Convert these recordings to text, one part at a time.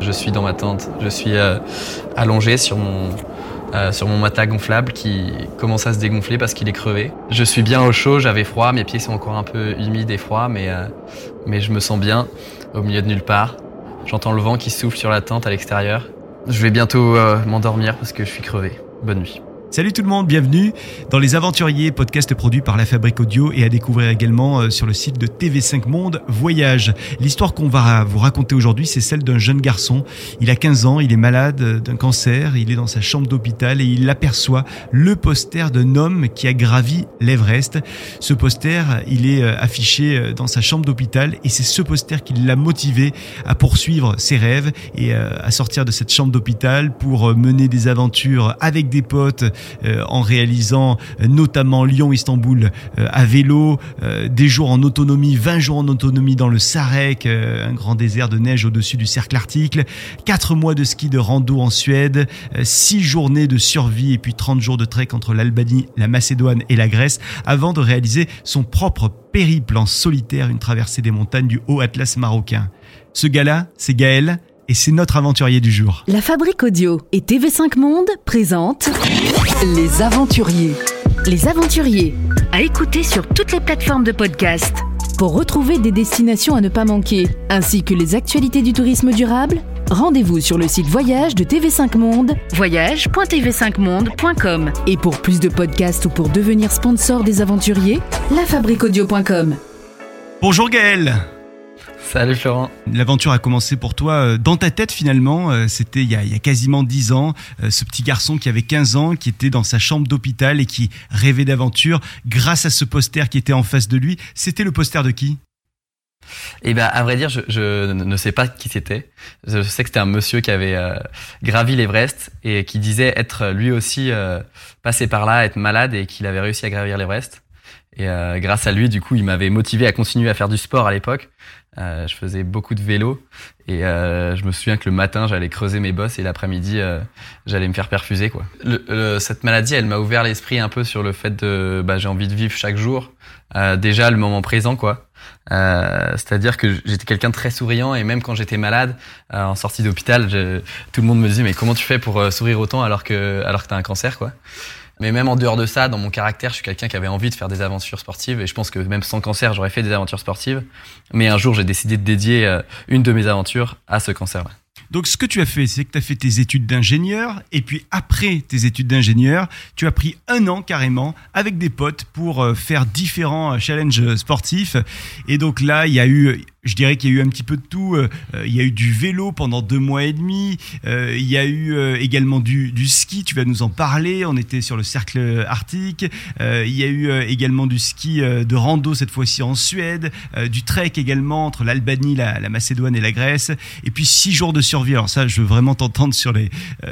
Je suis dans ma tente, je suis euh, allongé sur mon, euh, sur mon matelas gonflable qui commence à se dégonfler parce qu'il est crevé. Je suis bien au chaud, j'avais froid, mes pieds sont encore un peu humides et froids, mais, euh, mais je me sens bien au milieu de nulle part. J'entends le vent qui souffle sur la tente à l'extérieur. Je vais bientôt m'endormir parce que je suis crevé. Bonne nuit. Salut tout le monde, bienvenue dans Les Aventuriers, podcast produit par La Fabrique Audio et à découvrir également euh, sur le site de TV5 Monde Voyage. L'histoire qu'on va vous raconter aujourd'hui, c'est celle d'un jeune garçon. Il a 15 ans, il est malade d'un cancer, il est dans sa chambre d'hôpital et il aperçoit le poster d'un homme qui a gravi l'Everest. Ce poster, il est euh, affiché euh, dans sa chambre d'hôpital et c'est ce poster qui l'a motivé à poursuivre ses rêves et à sortir de cette chambre d'hôpital pour mener des aventures avec des potes en réalisant euh, notamment Lyon-Istanbul euh, à vélo, des jours en autonomie, 20 jours en autonomie dans le Sarek, un grand désert de neige au-dessus du cercle arctique, 4 mois de ski de rando en Suède, 6 journées de survie et puis 30 jours de trek entre l'Albanie, la Macédoine et la Grèce avant de réaliser son propre périple en solitaire, une traversée des montagnes du Haut Atlas marocain. Ce gars-là, c'est Gaël, et c'est notre aventurier du jour. La Fabrique Audio et TV5 Monde présentent Les Aventuriers. Les Aventuriers, à écouter sur toutes les plateformes de podcast. Pour retrouver des destinations à ne pas manquer, ainsi que les actualités du tourisme durable, rendez-vous sur le site voyage de TV5 Monde, voyage.tv5monde.com. Et pour plus de podcasts ou pour devenir sponsor des aventuriers, lafabriqueaudio.com. Bonjour Gaël Salut Florent. L'aventure a commencé pour toi euh, dans ta tête finalement. Euh, c'était il, y a quasiment 10 ans. Euh, ce petit garçon qui avait 15 ans, qui était dans sa chambre d'hôpital et qui rêvait d'aventure grâce à ce poster qui était en face de lui. C'était le poster de qui? Eh ben, à vrai dire, je, ne sais pas qui c'était. Je sais que c'était un monsieur qui avait gravi l'Everest et qui disait être lui aussi passé par là, être malade et qu'il avait réussi à gravir l'Everest. Et grâce à lui, du coup, il m'avait motivé à continuer à faire du sport à l'époque. Euh, je faisais beaucoup de vélo et euh, je me souviens que le matin j'allais creuser mes bosses et l'après-midi euh, j'allais me faire perfuser quoi. cette maladie elle m'a ouvert l'esprit un peu sur le fait de bah, j'ai envie de vivre chaque jour déjà le moment présent quoi. C'est-à-dire que j'étais quelqu'un de très souriant et même quand j'étais malade en sortie d'hôpital tout le monde me disait mais comment tu fais pour sourire autant alors que alors que t'as un cancer quoi. Mais même en dehors de ça, dans mon caractère, je suis quelqu'un qui avait envie de faire des aventures sportives. Et je pense que même sans cancer, j'aurais fait des aventures sportives. Mais un jour, j'ai décidé de dédier euh, une de mes aventures à ce cancer-là. Donc ce que tu as fait, c'est que tu as fait tes études d'ingénieur, et puis après tes études d'ingénieur, tu as pris un an carrément avec des potes pour euh, faire différents euh, challenges sportifs. Et donc là, il y a eu je dirais qu'il y a eu un petit peu de tout. Euh, euh, il y a eu du vélo pendant deux mois et demi. Euh, il y a eu également du, ski. Tu vas nous en parler. On était sur le cercle arctique. il y a eu également du ski de rando cette fois-ci en Suède. du trek également entre l'Albanie, la, Macédoine et la Grèce. Et puis six jours de survie. Alors ça, je veux vraiment t'entendre sur les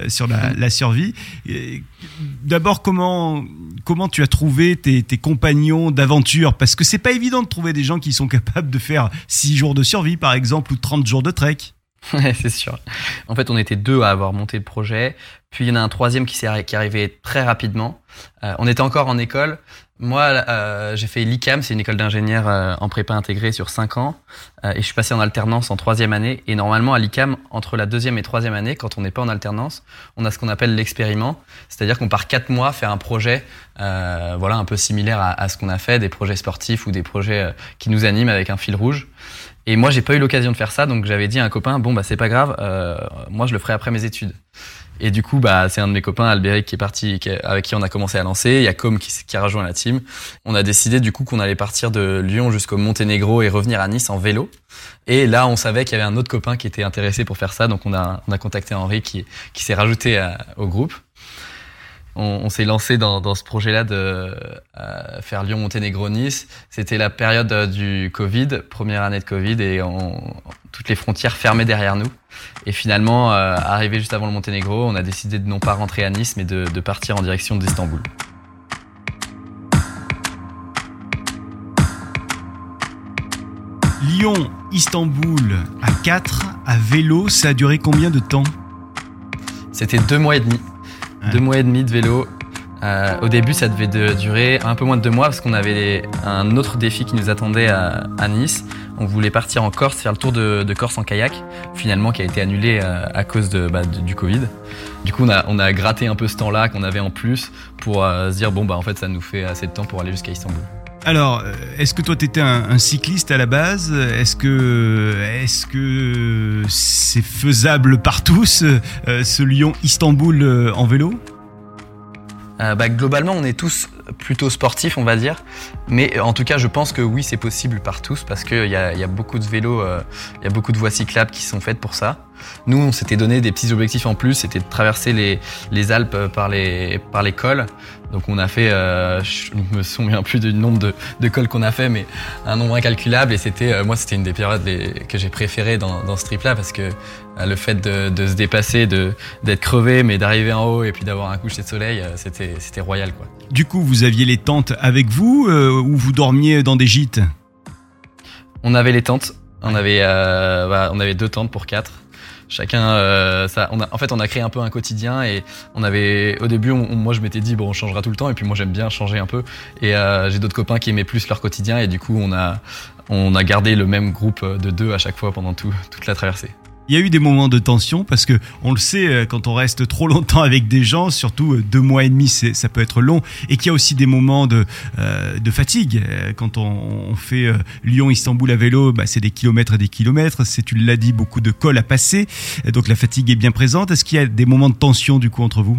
sur la, la survie. D'abord, comment comment tu as trouvé tes, tes compagnons d'aventure? Parce que c'est pas évident de trouver des gens qui sont capables de faire six jours de survie, par exemple, ou 30 jours de trek. C'est sûr. En fait, on était deux à avoir monté le projet. Puis il y en a un troisième qui, est, qui arrivé très rapidement. Euh, on était encore en école. Moi, euh, j'ai fait l'ICAM, c'est une école d'ingénieur euh, en prépa intégrée sur 5 ans. et je suis passé en alternance en troisième année. Et normalement, à l'ICAM, entre la deuxième et troisième année, quand on n'est pas en alternance, on a ce qu'on appelle l'expériment. C'est-à-dire qu'on part 4 mois faire un projet voilà, un peu similaire à, à ce qu'on a fait, des projets sportifs ou des projets qui nous animent avec un fil rouge. Et moi, j'ai pas eu l'occasion de faire ça, donc j'avais dit à un copain, bon, bah, c'est pas grave, moi, je le ferai après mes études. Et du coup, bah, c'est un de mes copains, Albéric, qui est parti, avec qui on a commencé à lancer. Il y a Com qui, a rejoint la team. On a décidé du coup qu'on allait partir de Lyon jusqu'au Monténégro et revenir à Nice en vélo. Et là, on savait qu'il y avait un autre copain qui était intéressé pour faire ça, donc on a, on a contacté Henri qui, qui s'est rajouté au groupe on, s'est lancé dans, ce projet-là de euh, faire Lyon-Monténégro-Nice. C'était la période euh, du Covid, première année de Covid, et toutes les frontières fermées derrière nous. Et finalement, euh, arrivé juste avant le Monténégro, on a décidé de non pas rentrer à Nice, mais de, de partir en direction d'Istanbul. Lyon, Istanbul à 4, à vélo, ça a duré combien de temps? C'était deux mois et demi. Deux mois et demi de vélo. Euh, au début, ça devait durer un peu moins de deux mois parce qu'on avait un autre défi qui nous attendait à, Nice. On voulait partir en Corse, faire le tour de, de Corse en kayak, finalement qui a été annulé à, à cause de, bah, du Covid. Du coup, on a, on a gratté un peu ce temps-là qu'on avait en plus pour euh, se dire bon bah en fait ça nous fait assez de temps pour aller jusqu'à Istanbul. Alors, euh, est-ce que toi t'étais un, un cycliste à la base? Est-ce que c'est faisable par tous euh, ce Lyon-Istanbul euh, en vélo? Bah, globalement, on est tous plutôt sportifs, on va dire. Mais en tout cas, je pense que oui, c'est possible par tous parce qu'il y a, beaucoup de vélos, il y a beaucoup de voies cyclables qui sont faites pour ça. Nous, on s'était donné des petits objectifs en plus, c'était de traverser les, Alpes par les cols. Donc on a fait, euh, je me souviens plus du nombre de, de cols qu'on a fait, mais un nombre incalculable. Et c'était, euh, moi, c'était une des périodes les- que j'ai préférées dans, dans ce trip-là parce que euh, le fait de, de se dépasser, de d'être crevé, mais d'arriver en haut et puis d'avoir un coucher de soleil, c'était c'était royal quoi. Du coup, vous aviez les tentes avec vous ou vous dormiez dans des gîtes? On avait les tentes, on avait bah, on avait deux tentes pour quatre. Chacun, euh, on a, en fait, on a créé un peu un quotidien et on avait, au début, moi, je m'étais dit bon, on changera tout le temps et puis moi, j'aime bien changer un peu et euh, j'ai d'autres copains qui aimaient plus leur quotidien et du coup, on a, on a gardé le même groupe de deux à chaque fois pendant tout, toute la traversée. Il y a eu des moments de tension parce que on le sait euh, quand on reste trop longtemps avec des gens, surtout euh, deux mois et demi, ça peut être long, et qu'il y a aussi des moments de, euh, de fatigue quand on, fait Lyon-Istanbul à vélo. Bah, c'est des kilomètres et des kilomètres. C'est tu l'as dit beaucoup de cols à passer, donc la fatigue est bien présente. Est-ce qu'il y a des moments de tension du coup entre vous?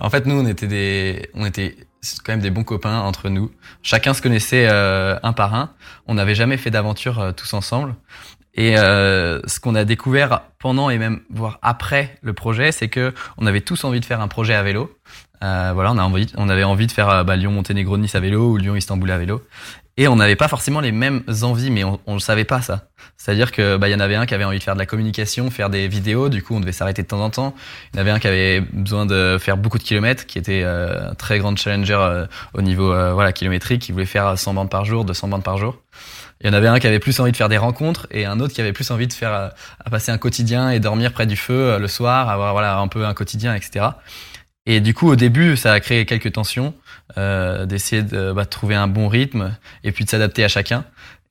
En fait, nous, on était des, on était quand même des bons copains entre nous. Chacun se connaissait un par un. On n'avait jamais fait d'aventure tous ensemble. Et euh, ce qu'on a découvert pendant et même voire après le projet, c'est que on avait tous envie de faire un projet à vélo. Euh, voilà, on, envie, on avait envie de faire euh, bah, Lyon-Monténégro-Nice à vélo ou Lyon-Istanbul à vélo. Et on n'avait pas forcément les mêmes envies, mais on, on le savait pas ça. C'est-à-dire que bah y en avait un qui avait envie de faire de la communication, faire des vidéos. Du coup, on devait s'arrêter de temps en temps. Il y en avait un qui avait besoin de faire beaucoup de kilomètres, qui était euh, un très grand challenger euh, au niveau euh, voilà kilométrique, qui voulait faire 100 bandes par jour, 200 bandes par jour. Il y en avait un qui avait plus envie de faire des rencontres et un autre qui avait plus envie de faire euh, à passer un quotidien et dormir près du feu euh, le soir, avoir voilà un peu un quotidien, etc. Et du coup, au début, ça a créé quelques tensions, euh, d'essayer de bah, de trouver un bon rythme et puis de s'adapter à chacun.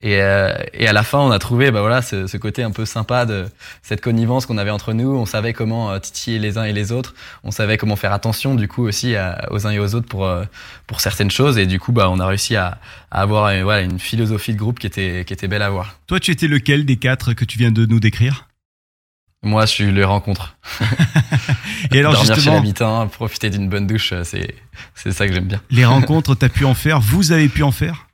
Et, euh, et à la fin, on a trouvé bah voilà ce, ce côté un peu sympa de cette connivence qu'on avait entre nous. On savait comment euh, titiller les uns et les autres. On savait comment faire attention du coup aussi aux uns et aux autres pour euh, pour certaines choses. Et du coup, bah on a réussi à, à avoir euh, voilà une philosophie de groupe qui était qui était belle à voir. Toi, tu étais lequel des quatre que tu viens de nous décrire? Moi, je suis les rencontres. Et alors Dormir chez justement, l'habitant, profiter d'une bonne douche, euh, c'est c'est ça que j'aime bien. les rencontres, t'as pu en faire Vous avez pu en faire?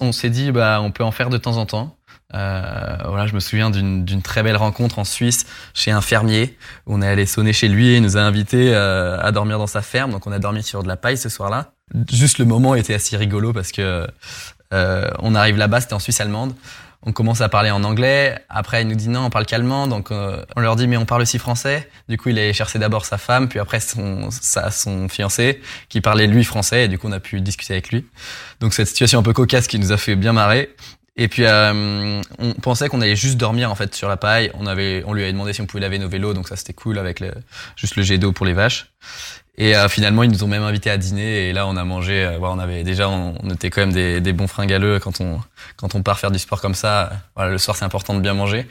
On s'est dit, bah, on peut en faire de temps en temps. Euh, voilà, je me souviens d'une d'une très belle rencontre en Suisse chez un fermier. On est allé sonner chez lui et il nous a invités euh, à dormir dans sa ferme. Donc on a dormi sur de la paille ce soir-là. Juste le moment était assez rigolo parce que euh, on arrive là-bas, c'était en Suisse allemande. On commence à parler en anglais. Après, il nous dit non, on parle qu'allemand. Donc, euh, on leur dit mais on parle aussi français. Du coup, il allait chercher d'abord sa femme, puis après son, sa, son fiancé, qui parlait lui français. Et du coup, on a pu discuter avec lui. Donc, cette situation un peu cocasse qui nous a fait bien marrer. Et puis, euh, on pensait qu'on allait juste dormir en fait sur la paille. On avait, on lui avait demandé si on pouvait laver nos vélos, donc ça c'était cool avec le, juste le jet d'eau pour les vaches. Et euh, finalement, ils nous ont même invités à dîner. Et là, on a mangé. euh, on avait déjà, on, on était quand même des, des bons fringaleux quand on quand on part faire du sport comme ça. Voilà, le soir, c'est important de bien manger.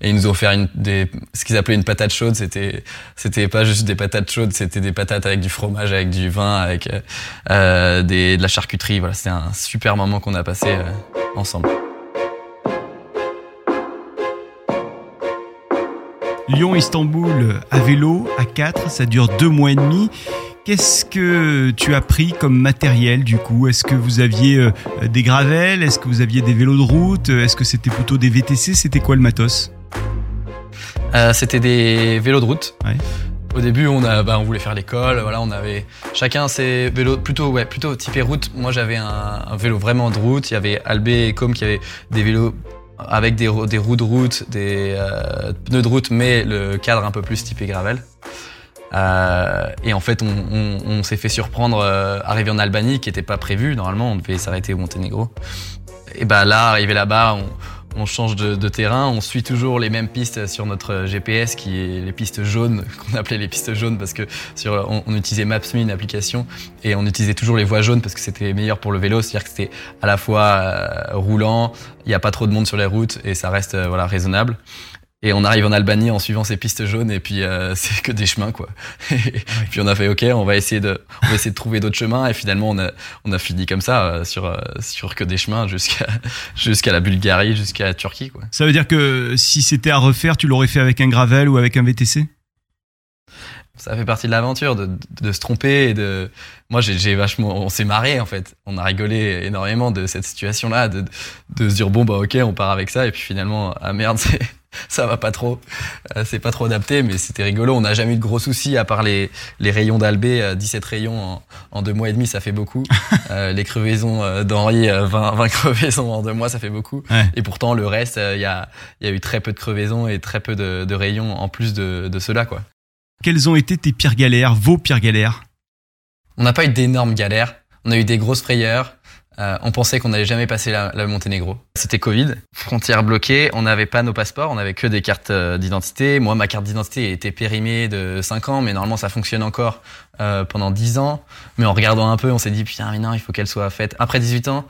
Et ils nous ont offert une, des, ce qu'ils appelaient une patate chaude. C'était c'était pas juste des patates chaudes, c'était des patates avec du fromage, avec du vin, avec euh, des, de la charcuterie. Voilà, c'était un super moment qu'on a passé euh, ensemble. Lyon-Istanbul à vélo, à 4, ça dure deux mois et demi. Qu'est-ce que tu as pris comme matériel du coup? Est-ce que vous aviez euh, des gravels Est-ce que vous aviez des vélos de route? Est-ce que c'était plutôt des VTC C'était quoi le matos? Euh, c'était des vélos de route. Ouais. Au début, on a, bah, on voulait faire l'école. Voilà, on avait chacun ses vélos plutôt, ouais, plutôt typé route. Moi, j'avais un, un vélo vraiment de route. Il y avait Albé et Com qui avaient des vélos avec des, des roues de route, des euh, pneus de route, mais le cadre un peu plus typé gravel. Euh, et en fait, on, s'est fait surprendre euh, arrivé en Albanie, qui n'était pas prévu. Normalement, on devait s'arrêter au Monténégro. Et bah là, arrivé là-bas, on change de, terrain, on suit toujours les mêmes pistes sur notre GPS qui est les pistes jaunes, qu'on appelait les pistes jaunes parce que sur, on, utilisait Maps.me, une application, et on utilisait toujours les voies jaunes parce que c'était meilleur pour le vélo, c'est-à-dire que c'était à la fois euh, roulant, il n'y a pas trop de monde sur les routes et ça reste euh, voilà raisonnable. Et on arrive en Albanie en suivant ces pistes jaunes et puis euh, c'est que des chemins quoi. et puis on a fait ok, on va essayer de, on va essayer de trouver d'autres chemins et finalement on a, on a fini comme ça euh, sur euh, sur que des chemins jusqu'à jusqu'à la Bulgarie, jusqu'à la Turquie quoi. Ça veut dire que si c'était à refaire, tu l'aurais fait avec un gravel ou avec un VTC ça fait partie de l'aventure de, de, se tromper et de moi j'ai vachement on s'est marré en fait on a rigolé énormément de cette situation là de, de se dire bon bah ok on part avec ça et puis finalement ah merde c'est ça va pas trop. Euh, c'est pas trop adapté, mais c'était rigolo. On n'a jamais eu de gros soucis à part les, les rayons d'Albé. 17 euh, rayons en, en, deux mois et demi, ça fait beaucoup. euh, les crevaisons d'Henri, 20, 20 crevaisons en deux mois, ça fait beaucoup. Et pourtant, le reste, il y, a, y a eu très peu de crevaisons et très peu de, de rayons en plus de, de cela, quoi. Quelles ont été tes pires galères, vos pires galères? On n'a pas eu d'énormes galères. On a eu des grosses frayeurs. Euh, on pensait qu'on n'allait jamais passer la, la Monténégro. C'était Covid, frontières bloquées, on n'avait pas nos passeports, on n'avait que des cartes euh, d'identité. Moi, ma carte d'identité était périmée de 5 ans, mais normalement ça fonctionne encore euh, pendant 10 ans. Mais en regardant un peu, on s'est dit putain, mais non, il faut qu'elle soit faite après 18 ans.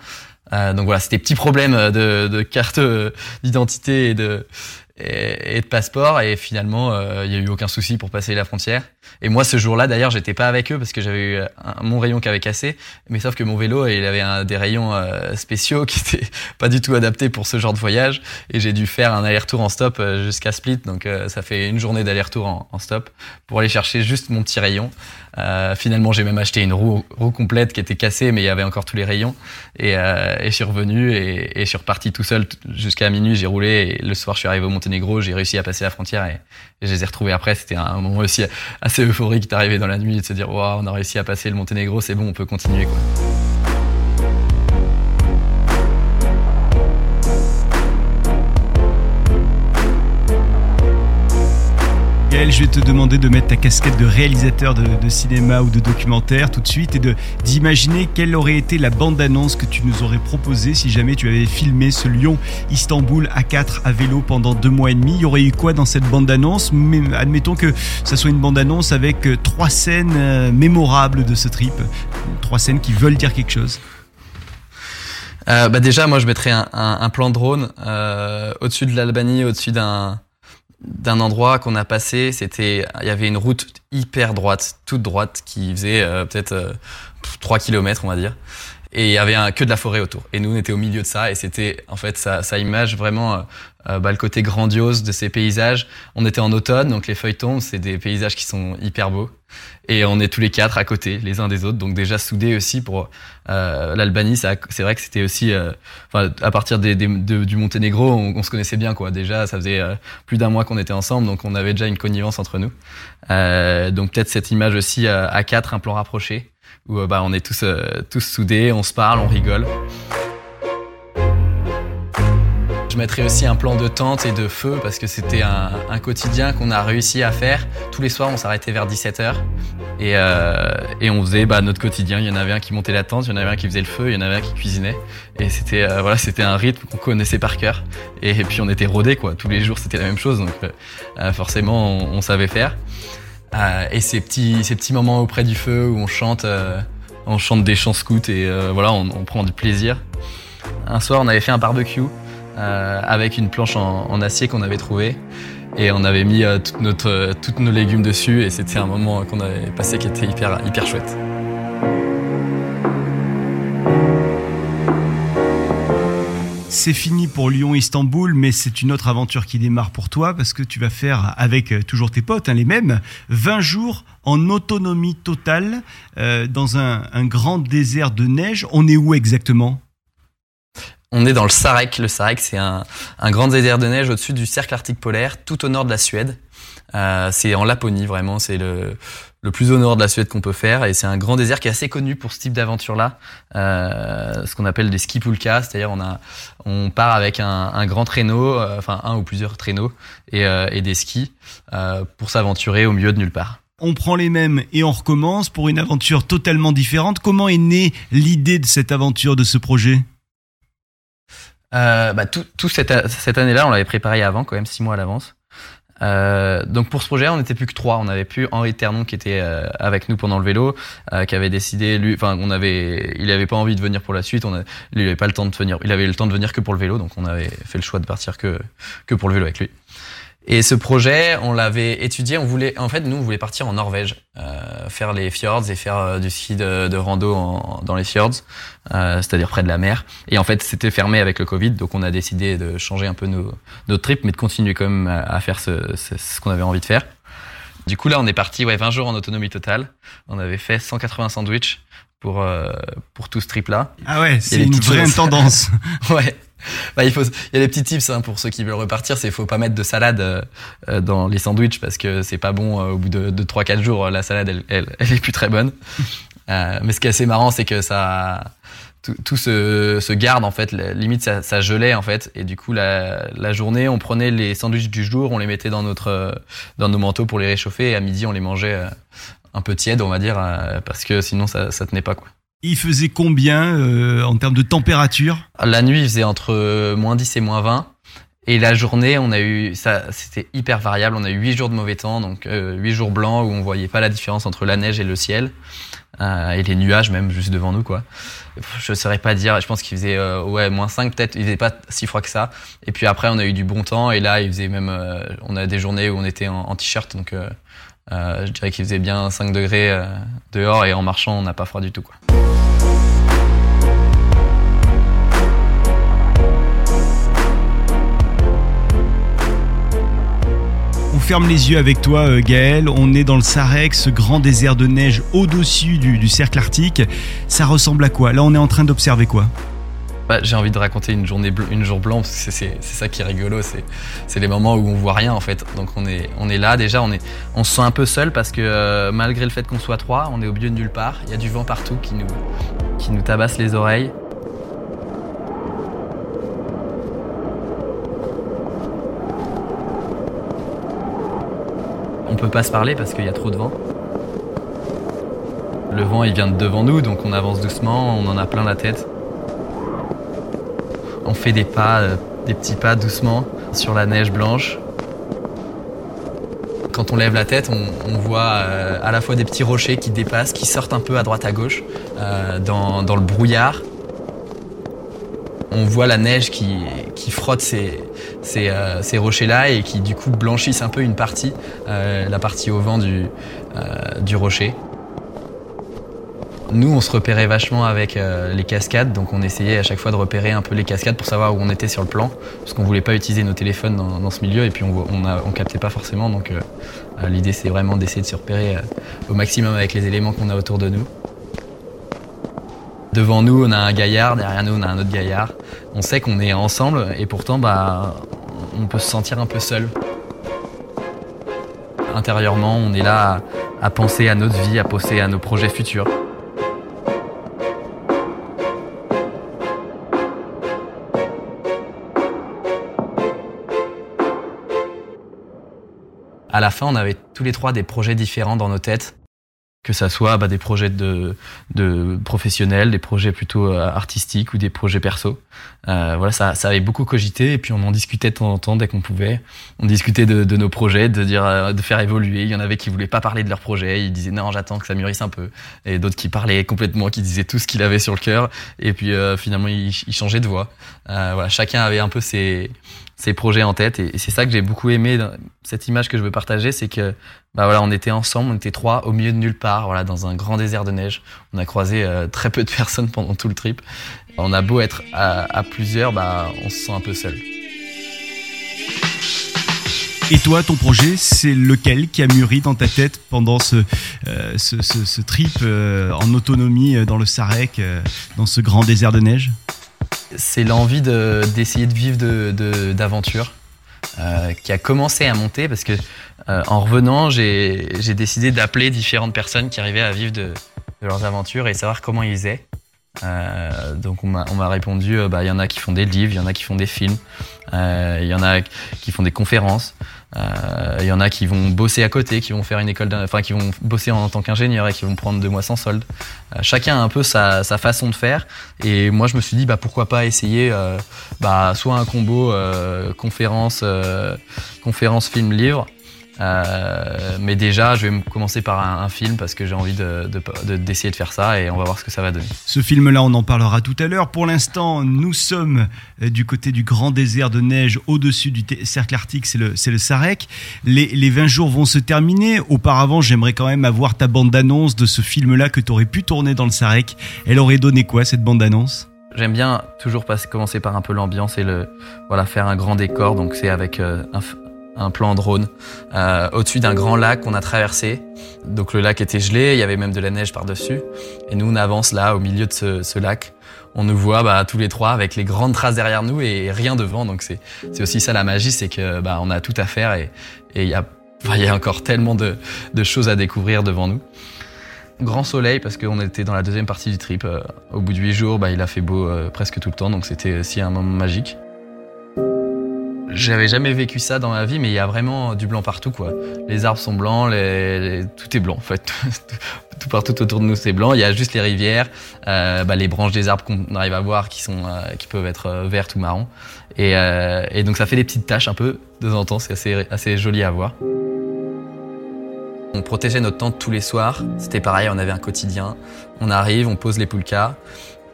donc voilà, c'était petits problèmes de, de carte d'identité et de et, de passeport et finalement euh, il y a eu aucun souci pour passer la frontière. Et moi ce jour-là d'ailleurs j'étais pas avec eux parce que j'avais eu mon rayon qui avait cassé. Mais sauf que mon vélo il avait un, des rayons euh, spéciaux qui étaient pas du tout adaptés pour ce genre de voyage. Et j'ai dû faire un aller-retour en stop euh, jusqu'à Split. Donc ça fait une journée d'aller-retour en, en, stop pour aller chercher juste mon petit rayon. Finalement j'ai même acheté une roue, roue complète qui était cassée mais il y avait encore tous les rayons. Et, et je suis revenu et, et je suis reparti tout seul jusqu'à minuit. J'ai roulé et le soir je suis arrivé au Monténégro J'ai réussi à passer la frontière et, je les ai retrouvés après. C'était un moment aussi assez euphorique d'arriver dans la nuit et de se dire, waouh, on a réussi à passer le Monténégro, c'est bon, on peut continuer, quoi. Je vais te demander de mettre ta casquette de réalisateur de, cinéma ou de documentaire tout de suite et d'imaginer quelle aurait été la bande-annonce que tu nous aurais proposée si jamais tu avais filmé ce Lyon-Istanbul A4 à vélo pendant deux mois et demi. Il y aurait eu quoi dans cette bande-annonce? Mais admettons que ça soit une bande-annonce avec euh, trois scènes euh, mémorables de ce trip, trois scènes qui veulent dire quelque chose. Euh, bah déjà, moi, je mettrais un, un, plan drone au-dessus de l'Albanie, au-dessus d'un d'un endroit qu'on a passé, c'était il y avait une route hyper droite, toute droite qui faisait euh, peut-être euh, 3 km on va dire et il y avait un, que de la forêt autour. Et nous, on était au milieu de ça, et c'était en fait ça, ça image vraiment euh, euh, bah, le côté grandiose de ces paysages. On était en automne, donc les feuilletons, c'est des paysages qui sont hyper beaux, et on est tous les quatre à côté, les uns des autres, donc déjà soudés aussi pour euh, l'Albanie. C'est vrai que c'était aussi, euh, à partir des, des, du Monténégro, on, on, se connaissait bien, quoi. Déjà, ça faisait plus d'un mois qu'on était ensemble, donc on avait déjà une connivence entre nous. donc peut-être cette image aussi à quatre, un plan rapproché où euh, bah, on est tous, euh, tous soudés, on se parle, on rigole. Je mettrais aussi un plan de tente et de feu parce que c'était un, quotidien qu'on a réussi à faire. Tous les soirs, on s'arrêtait vers 17h et, euh, et on faisait bah, notre quotidien. Il y en avait un qui montait la tente, il y en avait un qui faisait le feu, il y en avait un qui cuisinait. Et c'était voilà, c'était un rythme qu'on connaissait par cœur. Et, puis on était rodés quoi. Tous les jours, c'était la même chose, donc forcément, on savait faire. Euh, et ces petits, ces petits moments auprès du feu où on chante, euh, on chante des chants scouts et euh, voilà, on, on, prend du plaisir. Un soir, on avait fait un barbecue avec une planche en, en acier qu'on avait trouvé et on avait mis toute notre, toutes nos légumes dessus et c'était un moment qu'on avait passé qui était hyper, hyper chouette. C'est fini pour Lyon-Istanbul, mais c'est une autre aventure qui démarre pour toi parce que tu vas faire avec euh, toujours tes potes, hein, les mêmes, 20 jours en autonomie totale euh, dans un, grand désert de neige. On est où exactement? On est dans le Sarek. Le Sarek, c'est un, un, grand désert de neige au-dessus du cercle arctique polaire, tout au nord de la Suède. Euh, c'est en Laponie, vraiment. C'est le, le plus au nord de la Suède qu'on peut faire. Et c'est un grand désert qui est assez connu pour ce type d'aventure là euh, ce qu'on appelle des ski pulka c'est-à-dire on a on part avec un, un grand traîneau euh, enfin un ou plusieurs traîneaux et, euh, et des skis euh, pour s'aventurer au milieu de nulle part. On prend les mêmes et on recommence pour une aventure totalement différente. Comment est née l'idée de cette aventure de ce projet? Euh, bah, tout, tout cette, cette année-là, on l'avait préparé avant, quand même six mois à l'avance. Euh, donc pour ce projet, on n'était plus que trois. On avait plus Henri Ternon qui était euh, avec nous pendant le vélo, euh, qui avait décidé, lui, enfin, on avait, il avait pas envie de venir pour la suite. On a, lui, il avait pas le temps de venir. Il avait le temps de venir que pour le vélo, donc on avait fait le choix de partir que que pour le vélo avec lui. Et ce projet, on l'avait étudié. On voulait, en fait, nous, on voulait partir en Norvège, euh, faire les fjords et faire euh, du ski de, de rando en, dans les fjords, euh, c'est-à-dire près de la mer. Et en fait, c'était fermé avec le Covid, donc on a décidé de changer un peu nos, notre trip, mais de continuer quand à, à faire ce, ce, ce qu'on avait envie de faire. Du coup, là, on est parti, ouais, 20 jours en autonomie totale. On avait fait 180 sandwichs pour euh, pour tout ce trip-là. Ah ouais, c'est une vraie choses. tendance. Ouais. Bah, il faut, il y a des petits tips hein, pour ceux qui veulent repartir, c'est faut pas mettre de salade euh, euh, dans les sandwichs parce que c'est pas bon euh, au bout de, de 3-4 jours la salade elle, elle, elle est plus très bonne. Euh, mais ce qui est assez marrant c'est que ça tout, tout se, se garde en fait, limite ça, ça gelait en fait et du coup la, la journée on prenait les sandwichs du jour, on les mettait dans notre euh, dans nos manteaux pour les réchauffer et à midi on les mangeait euh, un peu tièdes on va dire euh, parce que sinon ça, ça tenait pas quoi. Il faisait combien euh, en termes de température? La nuit, il faisait entre euh, moins 10 et moins 20. Et la journée, on a eu, ça, c'était hyper variable. On a eu 8 jours de mauvais temps, donc euh, 8 jours blancs où on voyait pas la différence entre la neige et le ciel. Euh, et les nuages même juste devant nous, quoi. Je saurais pas dire, je pense qu'il faisait, ouais, moins 5 peut-être. Il faisait pas si froid que ça. Et puis après, on a eu du bon temps. Et là, il faisait même, on a des journées où on était en, en t-shirt, donc euh, je dirais qu'il faisait bien 5 degrés euh, dehors. Et en marchant, on n'a pas froid du tout. On ferme les yeux avec toi, euh, Gaël. On est dans le Sarek, ce grand désert de neige au-dessus du cercle arctique. Ça ressemble à quoi? Là, on est en train d'observer quoi? J'ai envie de raconter une journée une jour blanc parce que c'est- ça qui est rigolo c'est c'est les moments où on voit rien en fait. Donc on est on est là déjà on est on se sent un peu seul parce que euh, malgré le fait qu'on soit trois on est au milieu de nulle part. Il y a du vent partout qui nous qui nous tabasse les oreilles. On peut pas se parler parce qu'il y a trop de vent. Le vent il vient de devant nous donc on avance doucement on en a plein la tête on fait des pas, euh, des petits pas doucement sur la neige blanche. Quand on lève la tête, on, voit euh, à la fois des petits rochers qui dépassent, qui sortent un peu à droite à gauche euh, dans, le brouillard. On voit la neige qui, qui frotte ces, rochers-là et qui du coup blanchissent un peu une partie, la partie au vent du rocher. Nous, on se repérait vachement avec euh, les cascades, donc on essayait à chaque fois de repérer un peu les cascades pour savoir où on était sur le plan, parce qu'on voulait pas utiliser nos téléphones dans, ce milieu et puis on, on, captait pas forcément. Donc euh, euh, l'idée, c'est vraiment d'essayer de se repérer au maximum avec les éléments qu'on a autour de nous. Devant nous, on a un gaillard, derrière nous, on a un autre gaillard. On sait qu'on est ensemble et pourtant, bah, on peut se sentir un peu seul. Intérieurement, on est là à, à penser à notre vie, à penser à nos projets futurs. À la fin, on avait tous les trois des projets différents dans nos têtes. Que ça soit bah, des projets de, professionnels, des projets plutôt euh, artistiques ou des projets perso. Euh, voilà, ça, ça avait beaucoup cogité et puis on en discutait de temps en temps dès qu'on pouvait. On discutait de, nos projets, de dire, euh, de faire évoluer. Il y en avait qui voulaient pas parler de leurs projets, ils disaient non, j'attends que ça mûrisse un peu. Et d'autres qui parlaient complètement, qui disaient tout ce qu'il avait sur le cœur. Et puis finalement, ils, changeaient de voix. Voilà, chacun avait un peu ses ses projets en tête. Et, c'est ça que j'ai beaucoup aimé cette image que je veux partager c'est que bah voilà on était ensemble on était trois au milieu de nulle part voilà dans un grand désert de neige. On a croisé euh, très peu de personnes pendant tout le trip. On a beau être à, plusieurs bah on se sent un peu seul. Et toi, ton projet, c'est lequel qui a mûri dans ta tête pendant ce, euh, trip euh, en autonomie dans le Sarek, dans ce grand désert de neige? C'est l'envie de- d'essayer de, vivre de- de- d'aventure euh, qui a commencé à monter parce que euh, en revenant, j'ai décidé d'appeler différentes personnes qui arrivaient à vivre de, leurs aventures et savoir comment ils faisaient. Euh, donc on m'a répondu, euh, bah il y en a qui font des livres, il y en a qui font des films, il y en a qui font des conférences, il y en a qui vont bosser à côté, qui vont faire une école, enfin qui vont bosser en, tant qu'ingénieur et qui vont prendre deux mois sans solde. chacun a un peu sa, sa, façon de faire. Et moi je me suis dit bah pourquoi pas essayer bah soit un combo conférence, conférence film livre euh, mais déjà, je vais commencer par un, film parce que j'ai envie d'essayer de, de, faire ça et on va voir ce que ça va donner. Ce film-là, on en parlera tout à l'heure. Pour l'instant, nous sommes euh, du côté du grand désert de neige au-dessus du cercle arctique, c'est le, le Sarek. Les, les 20 jours vont se terminer. Auparavant, j'aimerais quand même avoir ta bande-annonce de ce film-là que tu aurais pu tourner dans le Sarek. Elle aurait donné quoi cette bande-annonce? J'aime bien toujours passer, commencer par un peu l'ambiance et le voilà faire un grand décor. Donc c'est avec euh, un, un plan drone euh, au-dessus d'un grand lac qu'on a traversé. Donc le lac était gelé, il y avait même de la neige par-dessus. Et nous, on avance là, au milieu de ce, lac. On nous voit bah, tous les trois avec les grandes traces derrière nous et rien devant. Donc c'est aussi ça la magie, c'est que bah, on a tout à faire et il y, a, encore tellement de, de, choses à découvrir devant nous. Grand soleil parce qu'on était dans la deuxième partie du trip. Euh, au bout de huit jours, bah, il a fait beau euh, presque tout le temps, donc c'était aussi un moment magique. J'avais jamais vécu ça dans ma vie, mais il y a vraiment du blanc partout, quoi. Les arbres sont blancs, les... tout est blanc, en fait. tout partout autour de nous, c'est blanc. Il y a juste les rivières, euh, bah, les branches des arbres qu'on arrive à voir qui sont, euh, qui peuvent être euh, vertes ou marron. Et, euh, et, donc ça fait des petites taches un peu de temps en temps. C'est assez, assez joli à voir. On protégeait notre tente tous les soirs. C'était pareil, on avait un quotidien. On arrive, on pose les poulkas.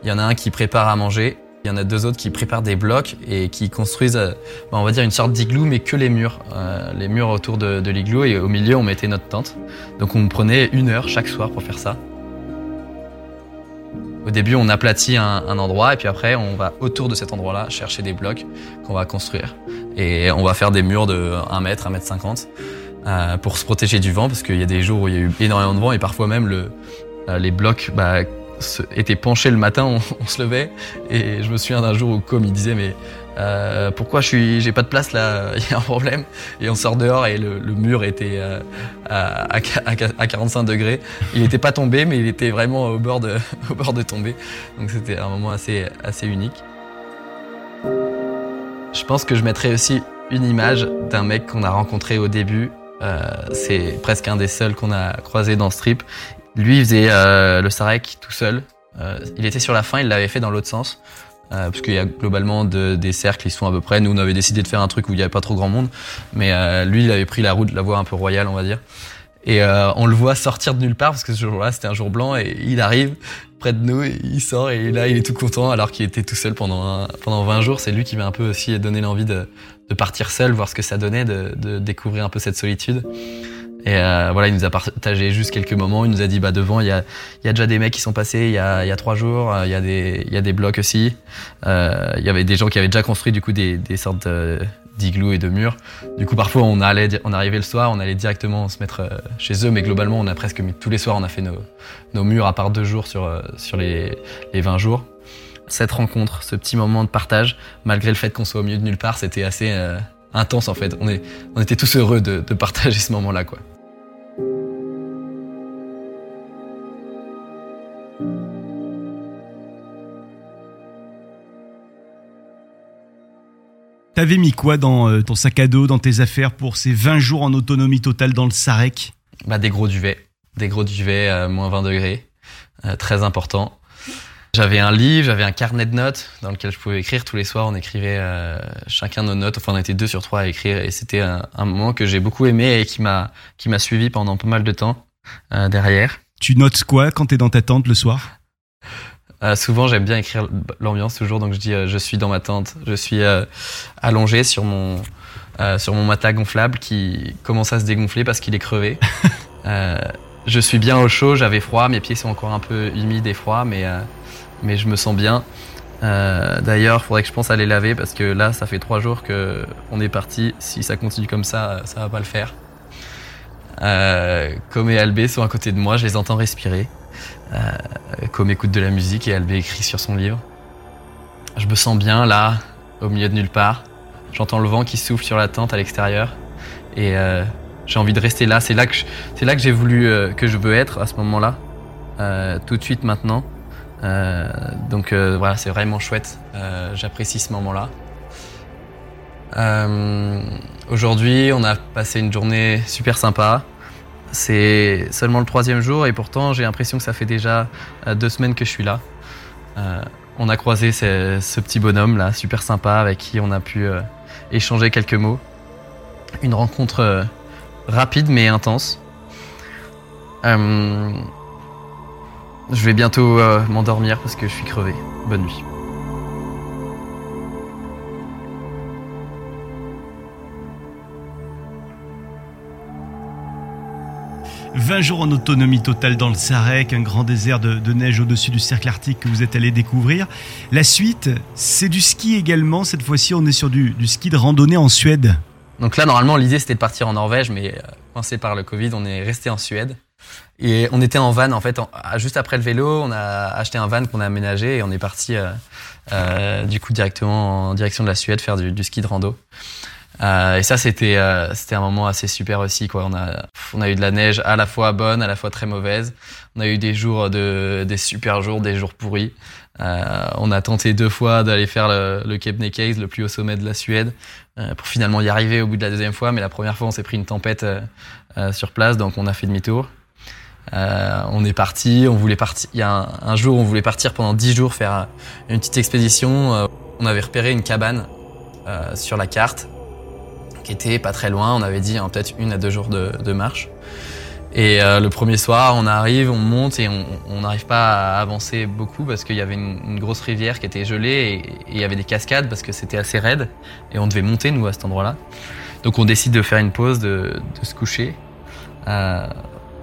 Il y en a un qui prépare à manger il y en a deux autres qui préparent des blocs et qui construisent, euh, bah, on va dire, une sorte d'igloo, mais que les murs. Euh, les murs autour de, de l'igloo et au milieu, on mettait notre tente. Donc on prenait une heure chaque soir pour faire ça. Au début, on aplatit un, endroit et puis après, on va autour de cet endroit-là chercher des blocs qu'on va construire. Et on va faire des murs de 1 mètre, 1 mètre 50 euh, pour se protéger du vent parce qu'il y a des jours où il y a eu énormément de vent et parfois même le, les blocs bah, était penché le matin, on, se levait et je me souviens d'un jour où comme il disait mais euh, pourquoi je suis j'ai pas de place là il y a un problème et on sort dehors et le, mur était euh, à, à, 45 degrés. Il n'était pas tombé mais il était vraiment au bord de au bord de tomber. Donc c'était un moment assez assez unique. Je pense que je mettrais aussi une image d'un mec qu'on a rencontré au début. Euh, c'est presque un des seuls qu'on a croisé dans ce lui, il faisait euh, le Sarek tout seul. Euh, il était sur la fin, il l'avait fait dans l'autre sens. Euh, parce qu'il y a globalement de, des cercles, ils sont à peu près. Nous, on avait décidé de faire un truc où il n'y avait pas trop grand monde. Mais euh, lui, il avait pris la route, la voie un peu royale, on va dire. Et euh, on le voit sortir de nulle part, parce que ce jour-là, c'était un jour blanc, et il arrive près de nous, et il sort, et là, il est tout content, alors qu'il était tout seul pendant, pendant 20 jours. C'est lui qui m'a un peu aussi donné l'envie de, de partir seul, voir ce que ça donnait, de, de découvrir un peu cette solitude. Et euh, voilà, il nous a partagé juste quelques moments. Il nous a dit, bah devant, il y a, déjà des mecs qui sont passés il y a, trois jours. Il y a des, il y a des blocs aussi. Euh, il y avait des gens qui avaient déjà construit du coup des, sortes d'igloo et de murs. Du coup, parfois, on allait, on arrivait le soir, on allait directement se mettre euh, chez eux, mais globalement, on a presque tous les soirs, on a fait nos, murs à part deux jours sur, euh, les, les 20 jours. Cette rencontre, ce petit moment de partage, malgré le fait qu'on soit au milieu de nulle part, c'était assez euh, intense en fait. On était tous heureux de, de partager ce moment-là, quoi. T'avais mis quoi dans euh, ton sac à dos, dans tes affaires pour ces 20 jours en autonomie totale dans le Sarek? Bah, Des gros duvets. Des gros duvets à moins 20 degrés. Euh, très important. J'avais un livre, j'avais un carnet de notes dans lequel je pouvais écrire. Tous les soirs, on écrivait euh, chacun nos notes. Enfin, on était deux sur trois à écrire. Et c'était un, moment que j'ai beaucoup aimé et qui m'a qui m'a suivi pendant pas mal de temps derrière. Tu notes quoi quand t'es dans ta tente le soir? Euh, souvent, j'aime bien écrire l'ambiance toujours, donc je dis euh, je suis dans ma tente, je suis euh, allongé sur mon sur mon matelas gonflable qui commence à se dégonfler parce qu'il est crevé. je suis bien au chaud, j'avais froid, mes pieds sont encore un peu humides et froids, mais mais je me sens bien. D'ailleurs, faudrait que je pense à les laver parce que là, ça fait trois jours que on est parti. Si ça continue comme ça, ça va pas le faire. Comme et Albé sont à côté de moi, je les entends respirer. Euh, comme écoute de la musique et Albé écrit sur son livre. Je me sens bien là, au milieu de nulle part. J'entends le vent qui souffle sur la tente à l'extérieur et euh, j'ai envie de rester là. C'est là que c'est là que j'ai voulu euh, que je veux être à ce moment-là, tout de suite maintenant. donc voilà, c'est vraiment chouette. J'apprécie ce moment-là. Aujourd'hui, on a passé une journée super sympa. C'est seulement le troisième jour et pourtant j'ai l'impression que ça fait déjà deux semaines que je suis là. on a croisé ce, petit bonhomme là, super sympa, avec qui on a pu échanger quelques mots. Une rencontre rapide mais intense. Euh, je vais bientôt euh, m'endormir parce que je suis crevé. Bonne nuit. « 20 jours en autonomie totale dans le Sarek, un grand désert de, neige au-dessus du cercle arctique que vous êtes allé découvrir. La suite, c'est du ski également. Cette fois-ci, on est sur du, du ski de randonnée en Suède. Donc là, normalement, l'idée c'était de partir en Norvège, mais euh, coincé par le Covid, on est resté en Suède. Et on était en van, en fait, juste après le vélo, on a acheté un van qu'on a aménagé et on est parti, euh, euh, du coup, directement en direction de la Suède faire du, ski de rando. Euh, et ça, c'était euh, c'était un moment assez super aussi, quoi. On a on a eu de la neige à la fois bonne, à la fois très mauvaise. On a eu des jours de des super jours, des jours pourris. Euh, on a tenté deux fois d'aller faire le, le Kebnekaise, le plus haut sommet de la Suède, pour finalement y arriver au bout de la deuxième fois. Mais la première fois, on s'est pris une tempête sur place, donc on a fait demi-tour. on est parti, on voulait partir. Il y a un, un, jour, on voulait partir pendant dix jours faire une petite expédition. on avait repéré une cabane sur la carte qui était pas très loin. On avait dit hein, peut-être une à deux jours de, marche. Et euh, le premier soir, on arrive, on monte et on n'arrive pas à avancer beaucoup parce qu'il y avait une, grosse rivière qui était gelée et, il y avait des cascades parce que c'était assez raide et on devait monter nous à cet endroit-là. Donc on décide de faire une pause, de, se coucher. Euh,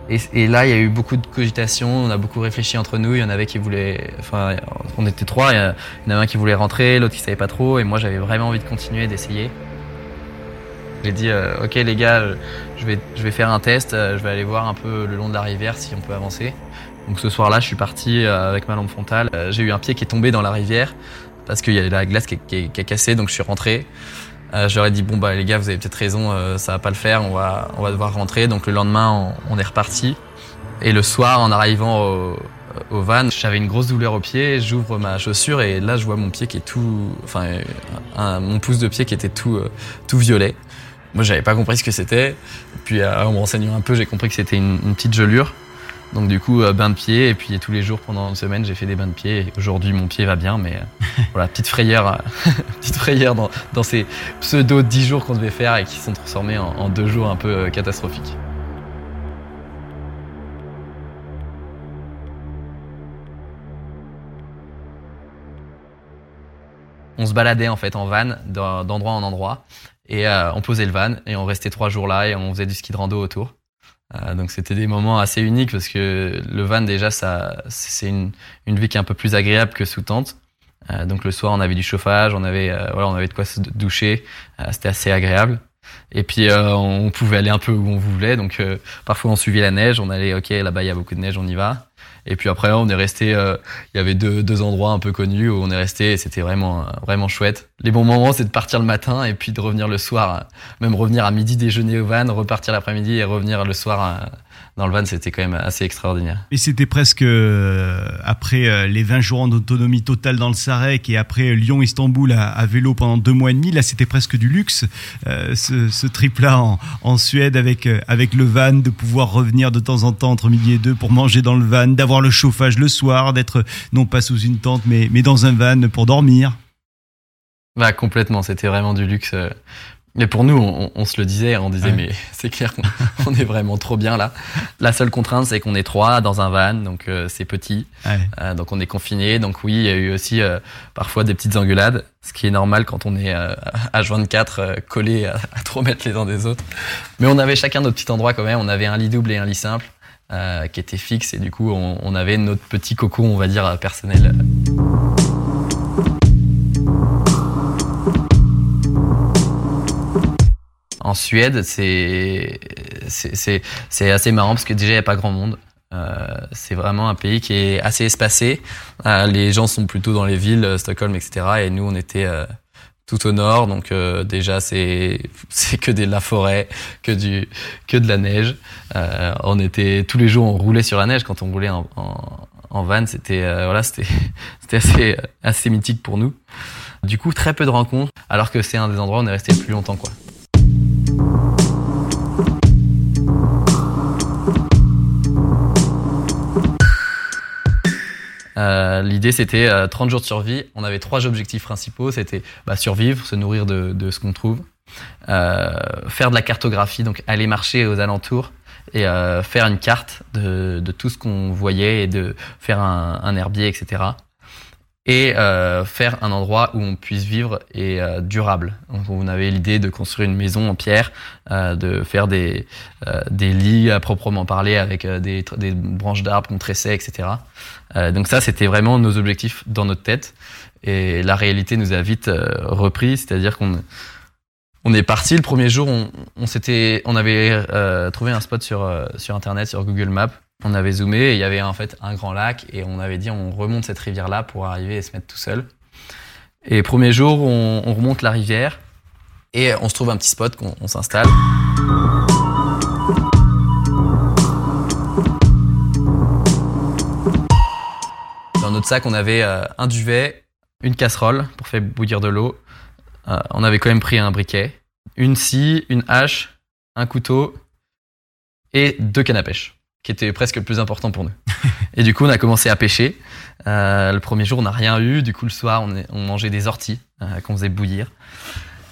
et, là, il y a eu beaucoup de cogitation, on a beaucoup réfléchi entre nous. Il y en avait qui voulaient, enfin, on était trois. Il y en avait un qui voulait rentrer, l'autre qui savait pas trop, et moi j'avais vraiment envie de continuer, d'essayer. J'ai dit, euh, ok les gars, je vais, je vais faire un test, euh, je vais aller voir un peu le long de la rivière si on peut avancer. Donc ce soir-là, je suis parti euh, avec ma lampe frontale. J'ai eu un pied qui est tombé dans la rivière parce qu'il y a la glace qui, qui, qui, a cassé, donc je suis rentré. Euh, je leur ai dit bon bah les gars, vous avez peut-être raison, ça va pas le faire, on va, on va devoir rentrer. Donc le lendemain, on, on est reparti. Et le soir, en arrivant au, au van, j'avais une grosse douleur au pied, j'ouvre ma chaussure et là je vois mon pied qui est tout, enfin mon pouce de pied qui était tout, tout violet. Moi, j'avais pas compris ce que c'était. Puis, euh, en me renseignant un peu, j'ai compris que c'était une, une, petite gelure. Donc, du coup, euh, bain de pied. Et puis, tous les jours pendant une semaine, j'ai fait des bains de pied. Aujourd'hui, mon pied va bien, mais euh, voilà, petite frayeur, petite frayeur dans, dans ces pseudo 10 jours qu'on devait faire et qui sont transformés en, en deux jours un peu catastrophiques. on se baladait en fait en van d'endroit en endroit et euh, on posait le van et on restait trois jours là et on faisait du ski de rando autour. Euh, donc c'était des moments assez uniques parce que le van déjà ça c'est une, une vie qui est un peu plus agréable que sous tente. Euh, donc le soir on avait du chauffage, on avait euh, voilà on avait de quoi se doucher, euh, c'était assez agréable. Et puis euh, on pouvait aller un peu où on voulait. Donc parfois on suivait la neige, on allait ok là-bas il y a beaucoup de neige, on y va. Et puis après, on est resté. Euh, il y avait deux, deux endroits un peu connus où on est resté. et C'était vraiment vraiment chouette. Les bons moments, c'est de partir le matin et puis de revenir le soir. Même revenir à midi déjeuner au van, repartir l'après-midi et revenir le soir euh, dans le van, c'était quand même assez extraordinaire. Et c'était presque euh, après euh, les 20 jours en autonomie totale dans le Sarek et après Lyon-Istanbul à, à, vélo pendant deux mois et demi. Là, c'était presque du luxe, euh, ce, ce trip-là en, en, Suède avec, avec le van, de pouvoir revenir de temps en temps entre midi et deux pour manger dans le van, d'avoir le chauffage le soir, d'être non pas sous une tente mais, mais dans un van pour dormir. Bah complètement, c'était vraiment du luxe. Mais pour nous, on, on, se le disait, on disait, ouais. mais c'est clair qu'on est vraiment trop bien là. La seule contrainte, c'est qu'on est trois dans un van, donc euh, c'est petit, ouais. euh, donc on est confiné. Donc oui, il y a eu aussi euh, parfois des petites engueulades, ce qui est normal quand on est euh, à 24 collés à, à 3 mètres les uns des autres. Mais on avait chacun notre petit endroit quand même. On avait un lit double et un lit simple euh, qui était fixe et du coup, on, on avait notre petit cocon, on va dire personnel. En Suède, c'est c'est assez marrant parce que déjà il n'y a pas grand monde. Euh, c'est vraiment un pays qui est assez espacé. Euh, les gens sont plutôt dans les villes, Stockholm, etc. Et nous, on était euh, tout au nord, donc euh, déjà c'est c'est que de la forêt, que du que de la neige. Euh, on était tous les jours, on roulait sur la neige quand on roulait en, en, en van, c'était voilà, c'était c'était assez assez mythique pour nous. Du coup, très peu de rencontres, alors que c'est un des endroits où on est resté le plus longtemps, quoi. Euh, L'idée c'était 30 jours de survie. On avait trois objectifs principaux. C'était bah, survivre, se nourrir de, ce qu'on trouve, euh, faire de la cartographie, donc aller marcher aux alentours et euh, faire une carte de, tout ce qu'on voyait et de faire un herbier, etc. Et euh, faire un endroit où on puisse vivre et euh, durable. Donc, on avait l'idée de construire une maison en pierre, euh, de faire des, des lits à proprement parler avec des, des branches d'arbres qu'on tressait, etc. donc ça, c'était vraiment nos objectifs dans notre tête. Et la réalité nous a vite repris, c'est-à-dire qu'on on est parti le premier jour, on, on s'était, on avait euh, trouvé un spot sur euh, sur internet, sur Google Maps. On avait zoomé et il y avait en fait un grand lac et on avait dit on remonte cette rivière là pour arriver et se mettre tout seul. Et premier jour, on, on remonte la rivière et on se trouve un petit spot qu'on on, s'installe. Dans notre sac, on avait euh, un duvet, une casserole pour faire bouillir de l'eau, euh, on avait quand même pris un briquet, une scie, une hache, un couteau et deux cannes à pêche, qui étaient presque le plus important pour nous. et du coup, on a commencé à pêcher. Euh, le premier jour, on n'a rien eu. Du coup, le soir, on, on mangeait des orties euh, qu'on faisait bouillir.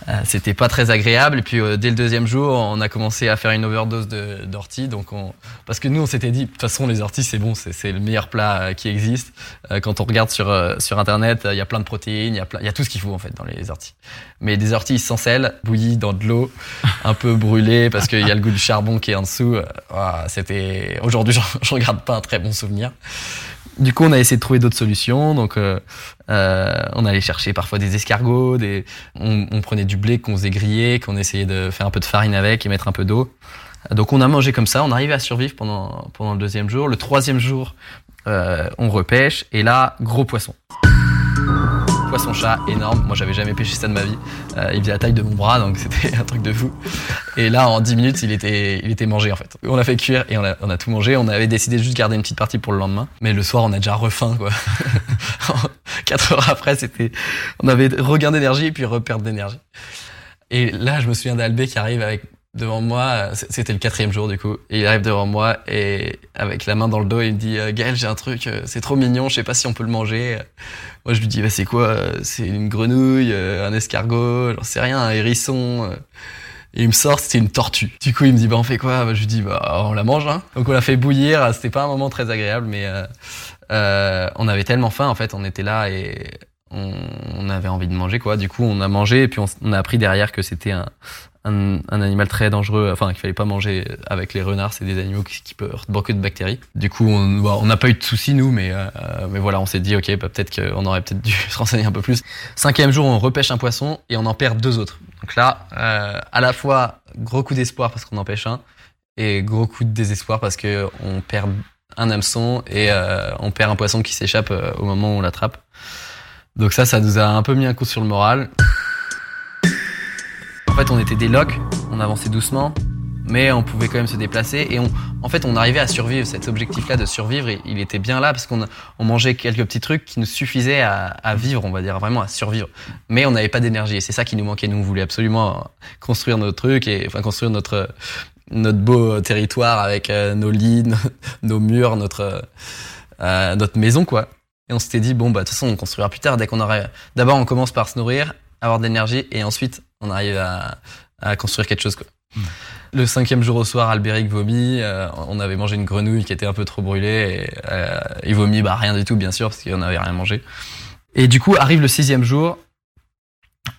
Euh, c'était pas très agréable. Et puis euh, dès le deuxième jour, on a commencé à faire une overdose d'orties. Donc on... parce que nous, on s'était dit, de toute façon, les orties, c'est bon, c'est le meilleur plat euh, qui existe. quand on regarde sur sur internet, il y a plein de protéines, il y a il y a tout ce qu'il faut en fait dans les orties. Mais des orties sans sel, bouillies dans de l'eau, un peu brûlées parce qu'il y a le goût du charbon qui est en dessous. C'était aujourd'hui, je regarde pas un très bon souvenir. Du coup, on a essayé de trouver d'autres solutions. Donc, euh, euh, on allait chercher parfois des escargots, des... On, on prenait du blé qu'on faisait griller, qu'on essayait de faire un peu de farine avec et mettre un peu d'eau. Donc, on a mangé comme ça. On arrivait à survivre pendant pendant le deuxième jour. Le troisième jour, euh, on repêche et là, gros poisson poisson-chat énorme. Moi, j'avais jamais pêché ça de ma vie. Euh, il faisait la taille de mon bras, donc c'était un truc de fou. Et là, en 10 minutes, il était, il était mangé en fait. On l'a fait cuire et on a, tout mangé. On avait décidé de juste garder une petite partie pour le lendemain. Mais le soir, on a déjà refaim, quoi. Quatre heures après, c'était, on avait regain d'énergie et puis reperte d'énergie. Et là, je me souviens d'Albé qui arrive avec devant moi, c'était le quatrième jour du coup, et il arrive devant moi et avec la main dans le dos, il me dit euh, Gaël, j'ai un truc, euh, c'est trop mignon, je sais pas si on peut le manger. Moi, je lui dis bah c'est quoi C'est une grenouille, euh, un escargot, j'en sais rien, un hérisson. Et il me sort, c'était une tortue. Du coup, il me dit bah on fait quoi? Bah, Je lui dis bah on la mange. Hein. Donc on l'a fait bouillir. C'était pas un moment très agréable, mais euh, on avait tellement faim en fait, on était là et on, avait envie de manger quoi. Du coup, on a mangé et puis on a appris derrière que c'était un, un, un, animal très dangereux, enfin qu'il fallait pas manger avec les renards, c'est des animaux qui, qui peuvent beaucoup de bactéries. Du coup, on on n'a pas eu de soucis nous, mais euh, mais voilà, on s'est dit ok, bah, peut-être qu'on aurait peut-être dû se renseigner un peu plus. Cinquième jour, on repêche un poisson et on en perd deux autres. Donc là, euh, à la fois gros coup d'espoir parce qu'on en pêche un et gros coup de désespoir parce que on perd un hameçon et euh, on perd un poisson qui s'échappe euh, au moment où on l'attrape. Donc ça, ça nous a un peu mis un coup sur le moral. En fait, on était des locs, on avançait doucement, mais on pouvait quand même se déplacer et en fait, on arrivait à survivre. Cet objectif-là de survivre, il était bien là parce qu'on on mangeait quelques petits trucs qui nous suffisaient à, vivre, on va dire, vraiment à survivre. Mais on n'avait pas d'énergie et c'est ça qui nous manquait. Nous, on voulait absolument construire nos trucs et enfin construire notre beau territoire avec euh, nos lits, nos, murs, notre euh, notre maison, quoi. Et on s'était dit bon bah de toute façon on construira plus tard dès qu'on. D'abord on commence par se nourrir, avoir de l'énergie et ensuite on arrive à, à construire quelque chose. Quoi. Mmh. Le cinquième jour au soir, Albéric vomit. Euh, on avait mangé une grenouille qui était un peu trop brûlée. Et, euh, il vomit, bah rien du tout, bien sûr, parce qu'on n'avait rien mangé. Et du coup, arrive le sixième jour.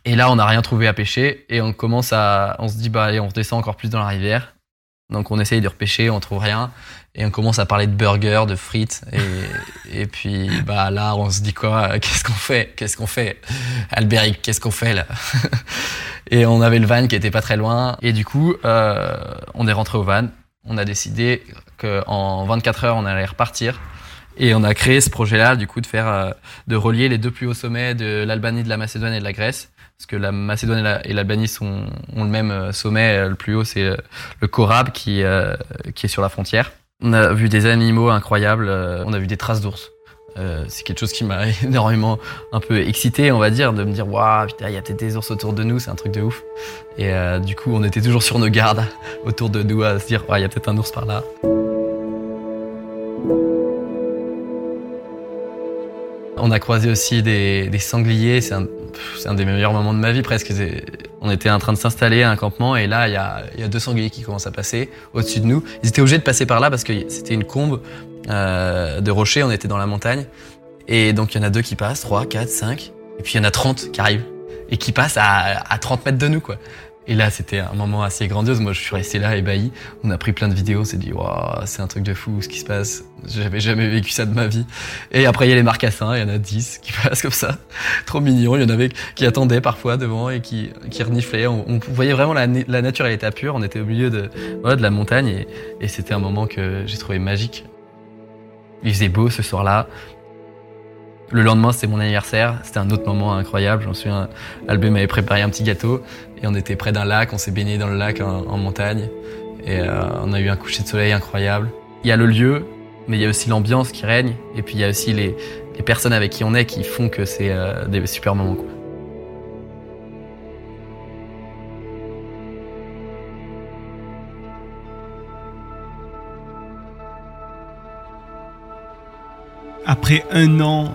Et là, on n'a rien trouvé à pêcher. Et on commence à, on se dit, bah allez, on redescend encore plus dans la rivière. Donc on essaye de repêcher, on trouve rien. Et on commence à parler de burgers, de frites. Et, et puis bah là, on se dit quoi? Qu'est-ce qu'on fait? Qu'est-ce qu'on fait? Albéric, qu'est-ce qu'on fait là? Et on avait le van qui était pas très loin. Et du coup, euh, on est rentré au van. On a décidé qu'en 24 heures, on allait repartir. Et on a créé ce projet-là, du coup, de faire, euh, de relier les deux plus hauts sommets de l'Albanie, de la Macédoine et de la Grèce. Parce que la Macédoine et l'Albanie ont le même euh, sommet. Le plus haut, c'est le Korab qui, qui est sur la frontière. On a vu des animaux incroyables. On a vu des traces d'ours. Euh, c'est quelque chose qui m'a énormément un peu excité, on va dire, de me dire waouh, putain, il y a peut-être des ours autour de nous, c'est un truc de ouf. Et euh, du coup, on était toujours sur nos gardes autour de nous à se dire il y a peut-être un ours par là. On a croisé aussi des, sangliers, c'est un des meilleurs moments de ma vie presque. On était en train de s'installer à un campement et là, il y a, deux sangliers qui commencent à passer au-dessus de nous. Ils étaient obligés de passer par là parce que c'était une combe euh, de rochers, on était dans la montagne. Et donc il y en a deux qui passent, trois, quatre, cinq. Et puis il y en a 30 qui arrivent et qui passent à, à 30 mètres de nous, quoi. Et là, c'était un moment assez grandiose. Moi, je suis resté là, ébahi. On a pris plein de vidéos. On s'est dit, waouh, c'est un truc de fou ce qui se passe. J'avais jamais vécu ça de ma vie. Et après, il y a les marcassins. Il y en a 10 qui passent comme ça. Trop mignon. Il y en avait qui attendaient parfois devant et qui, qui reniflaient. On, voyait vraiment la, nature à l'état pur. On était au milieu de, de la montagne et, et c'était un moment que j'ai trouvé magique. Il faisait beau ce soir-là. Le lendemain, c'était mon anniversaire. C'était un autre moment incroyable. J'en suis un. Albé m'avait préparé un petit gâteau et on était près d'un lac. On s'est baigné dans le lac en, montagne et euh, on a eu un coucher de soleil incroyable. Il y a le lieu, mais il y a aussi l'ambiance qui règne et puis il y a aussi les, les personnes avec qui on est qui font que c'est euh, des super moments. Quoi. Après un an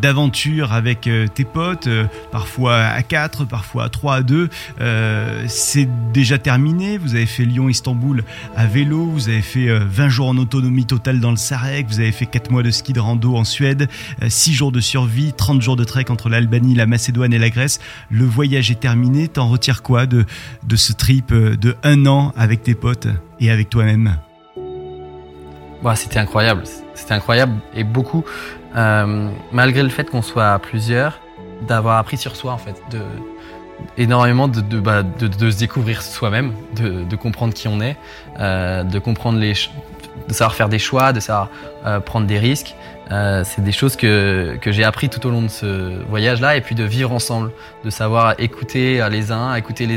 d'aventure avec euh, tes potes, euh, parfois à 4, parfois à 3, à 2, euh, c'est déjà terminé. Vous avez fait Lyon-Istanbul à vélo, vous avez fait 20 jours en autonomie totale dans le Sarek, vous avez fait 4 mois de ski de rando en Suède, 6 jours de survie, 30 jours de trek entre l'Albanie, la Macédoine et la Grèce. Le voyage est terminé. T'en retires quoi de, de ce trip de un an avec tes potes et avec toi-même? Bah, C'était incroyable. C'était incroyable et beaucoup, euh, malgré le fait qu'on soit plusieurs, d'avoir appris sur soi en fait, de énormément de, bah, se découvrir soi-même, de, comprendre qui on est, euh, de comprendre les, de savoir faire des choix, de savoir euh, prendre des risques. C'est des choses que, que j'ai appris tout au long de ce voyage-là, et puis de vivre ensemble, de savoir écouter les uns, écouter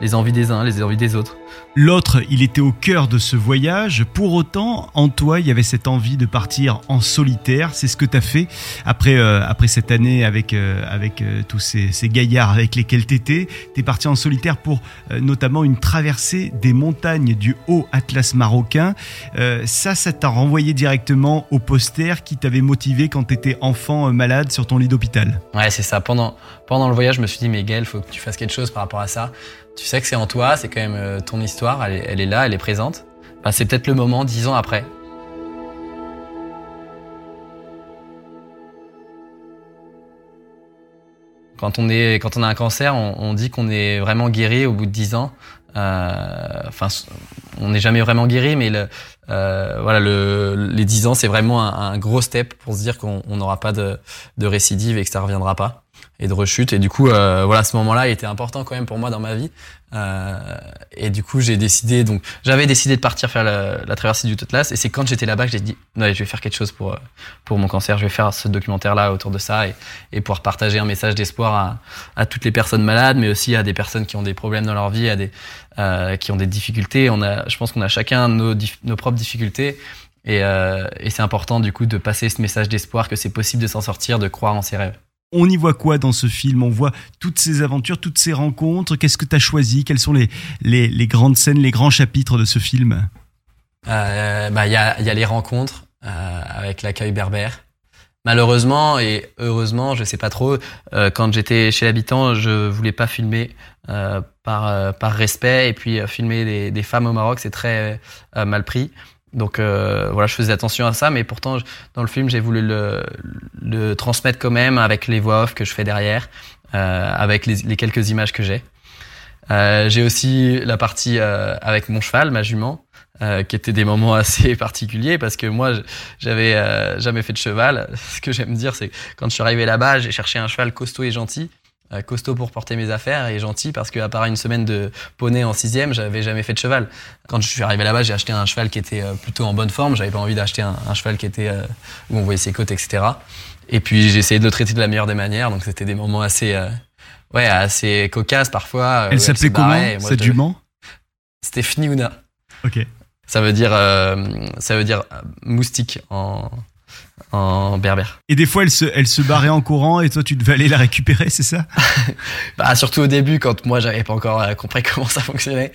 les envies des uns, les envies des autres. L'autre, il était au cœur de ce voyage. Pour autant, en toi, il y avait cette envie de partir en solitaire. C'est ce que tu as fait après, euh, après cette année avec, euh, avec euh, tous ces, ces, gaillards avec lesquels tu étais. Tu es parti en solitaire pour notamment une traversée des montagnes du haut Atlas marocain. ça, ça t'a renvoyé directement au poster qui t'avait motivé quand tu étais enfant malade sur ton lit d'hôpital? Ouais, c'est ça. Pendant, pendant le voyage, je me suis dit, mais Gaël, faut que tu fasses quelque chose par rapport à ça. Tu sais que c'est en toi, c'est quand même euh, ton histoire, elle est, là, elle est présente. Bah, c'est peut-être le moment, dix ans après. Quand on, est, quand on a un cancer, on, dit qu'on est vraiment guéri au bout de dix ans. Euh, on n'est jamais vraiment guéri, mais euh, voilà, le, les dix ans, c'est vraiment un, gros step pour se dire qu'on n'aura pas de, de récidive et que ça reviendra pas et de rechute. Et du coup, euh, voilà, ce moment-là était important quand même pour moi dans ma vie. Euh, et du coup, j'ai décidé, donc j'avais décidé de partir faire la, la traversée du Totlas. Et c'est quand j'étais là-bas que j'ai dit, ouais, je vais faire quelque chose pour pour mon cancer. Je vais faire ce documentaire-là autour de ça et, et pouvoir partager un message d'espoir à, à toutes les personnes malades, mais aussi à des personnes qui ont des problèmes dans leur vie, à des euh, qui ont des difficultés. On a, je pense qu'on a chacun nos, nos propres difficultés. Et, euh, et c'est important du coup de passer ce message d'espoir que c'est possible de s'en sortir, de croire en ses rêves. On y voit quoi dans ce film? On voit toutes ces aventures, toutes ces rencontres. Qu'est-ce que tu as choisi? Quelles sont les, les, grandes scènes, les grands chapitres de ce film? Euh, bah, Il y, a, y a les rencontres euh, avec l'accueil berbère. Malheureusement et heureusement, je sais pas trop, euh, quand j'étais chez l'habitant, je voulais pas filmer par, par respect. Et puis filmer des, femmes au Maroc, c'est très mal pris. Donc euh, voilà, je faisais attention à ça, mais pourtant dans le film j'ai voulu le, le, transmettre quand même avec les voix off que je fais derrière, euh, avec les, les, quelques images que j'ai. Euh, j'ai aussi la partie euh, avec mon cheval, ma jument, euh, qui étaient des moments assez particuliers parce que moi j'avais jamais fait de cheval. Ce que j'aime dire, c'est quand je suis arrivé là-bas, j'ai cherché un cheval costaud et gentil euh, costaud pour porter mes affaires et gentil parce qu'à part une semaine de poney en sixième, j'avais jamais fait de cheval. Quand je suis arrivé là-bas, j'ai acheté un cheval qui était euh, plutôt en bonne forme. J'avais pas envie d'acheter un, cheval qui était euh, où on voyait ses côtes, etc. Et puis j'ai essayé de le traiter de la meilleure des manières. Donc c'était des moments assez, ouais, assez cocasses parfois. Elle s'appelait comment cette jument? C'était Fniouna. Ok. Ça veut dire, ça veut dire moustique en en berbère. Et des fois, elle se, elle se barrait en courant et toi, tu devais aller la récupérer, c'est ça? Bah surtout au début, quand moi j'avais pas encore euh, compris comment ça fonctionnait,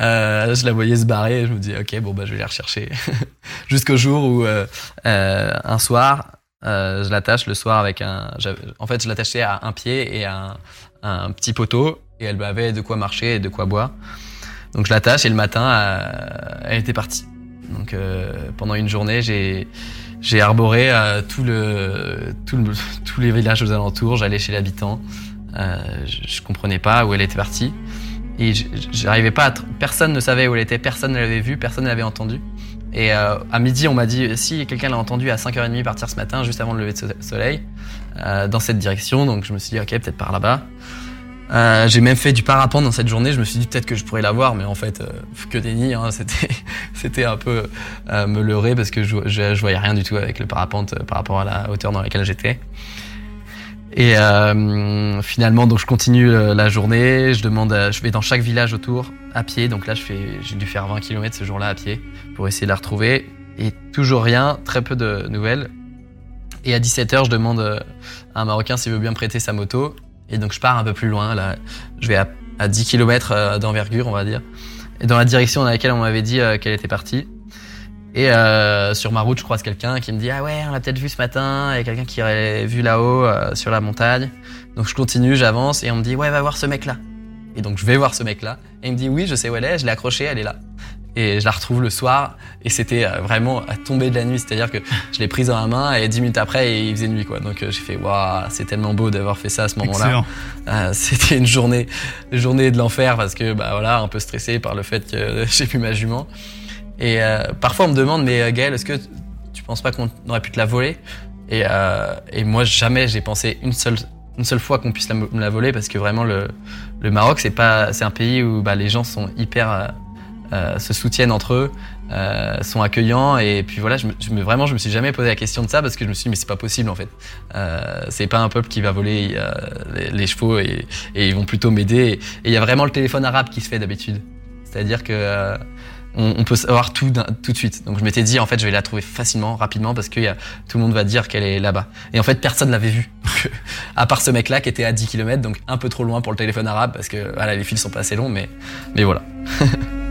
euh, je la voyais se barrer. Et je me dis ok bon bah je vais la rechercher jusqu'au jour où euh, euh, un soir je l'attache le soir avec un. En fait je l'attachais à un pied et à un, un, petit poteau et elle avait de quoi marcher et de quoi boire. Donc je l'attache et le matin elle était partie. Donc pendant une journée j'ai j'ai arboré euh, tout le, tout le, tous les villages aux alentours. J'allais chez l'habitant. Euh, je, je, comprenais pas où elle était partie. Et j'arrivais pas à. Personne ne savait où elle était, personne ne l'avait vue, personne ne l'avait entendue. Et euh, à midi, on m'a dit si quelqu'un l'a entendu à 5h30 partir ce matin, juste avant le lever de soleil, euh, dans cette direction. Donc je me suis dit, ok, peut-être par là-bas. Euh, j'ai même fait du parapente dans cette journée. Je me suis dit peut-être que je pourrais l'avoir, mais en fait, euh, que des nids. Hein, c'était, c'était un peu euh, me leurrer parce que je, je, je, voyais rien du tout avec le parapente euh, par rapport à la hauteur dans laquelle j'étais. Et euh, finalement, donc je continue la journée. Je demande, je vais dans chaque village autour à pied. Donc là, je fais, j'ai dû faire 20 km ce jour-là à pied pour essayer de la retrouver. Et toujours rien, très peu de nouvelles. Et à 17h, je demande à un Marocain s'il veut bien prêter sa moto. Et donc je pars un peu plus loin, là, je vais à, à 10 km d'envergure, on va dire, et dans la direction dans laquelle on m'avait dit euh, qu'elle était partie. Et euh, sur ma route, je croise quelqu'un qui me dit ah ouais, on l'a peut-être vu ce matin. A quelqu'un qui aurait vu là-haut euh, sur la montagne. Donc je continue, j'avance et on me dit ouais, va voir ce mec-là. Et donc je vais voir ce mec-là et il me dit oui, je sais où elle est, je l'ai accrochée, elle est là et je la retrouve le soir. Et c'était vraiment à tomber de la nuit. C'est à dire que je l'ai prise dans la main et dix minutes après il faisait nuit quoi. Donc j'ai fait waouh c'est tellement beau d'avoir fait ça à ce moment là euh, c'était une journée journée de l'enfer parce que bah voilà un peu stressé par le fait que j'ai plus ma jument. Et euh, parfois on me demande mais Gaël est-ce que tu penses pas qu'on aurait pu te la voler? Et, euh, et moi jamais j'ai pensé une seule une seule fois qu'on puisse la, me la voler parce que vraiment le, le Maroc c'est pas c'est un pays où bah, les gens sont hyper euh, se soutiennent entre eux, euh, sont accueillants et puis voilà, je me, vraiment je me suis jamais posé la question de ça parce que je me suis dit mais c'est pas possible en fait. Euh, c'est pas un peuple qui va voler euh, les, chevaux et, ils vont plutôt m'aider. Et il y a vraiment le téléphone arabe qui se fait d'habitude, c'est-à-dire que on, peut savoir tout tout de suite. Donc je m'étais dit en fait je vais la trouver facilement, rapidement parce que tout le monde va dire qu'elle est là-bas. Et en fait personne l'avait vue, à part ce mec-là qui était à 10 km, donc un peu trop loin pour le téléphone arabe parce que les fils sont pas assez longs, mais voilà.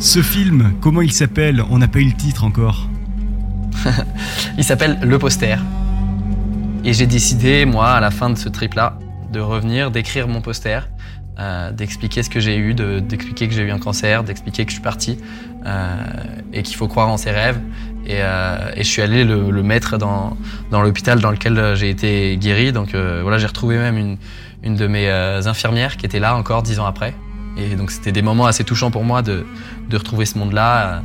Ce film, comment il s'appelle? On n'a pas eu le titre encore. il s'appelle Le Poster. Et j'ai décidé, moi, à la fin de ce trip-là, de revenir, d'écrire mon poster, euh, d'expliquer ce que j'ai eu, d'expliquer que j'ai eu un cancer, d'expliquer que je suis parti euh, et qu'il faut croire en ses rêves. Et, euh, je suis allé le, mettre dans, l'hôpital dans lequel j'ai été guéri. Donc voilà, j'ai retrouvé même une, de mes infirmières qui était là encore dix ans après. Et donc c'était des moments assez touchants pour moi de, de retrouver ce monde-là.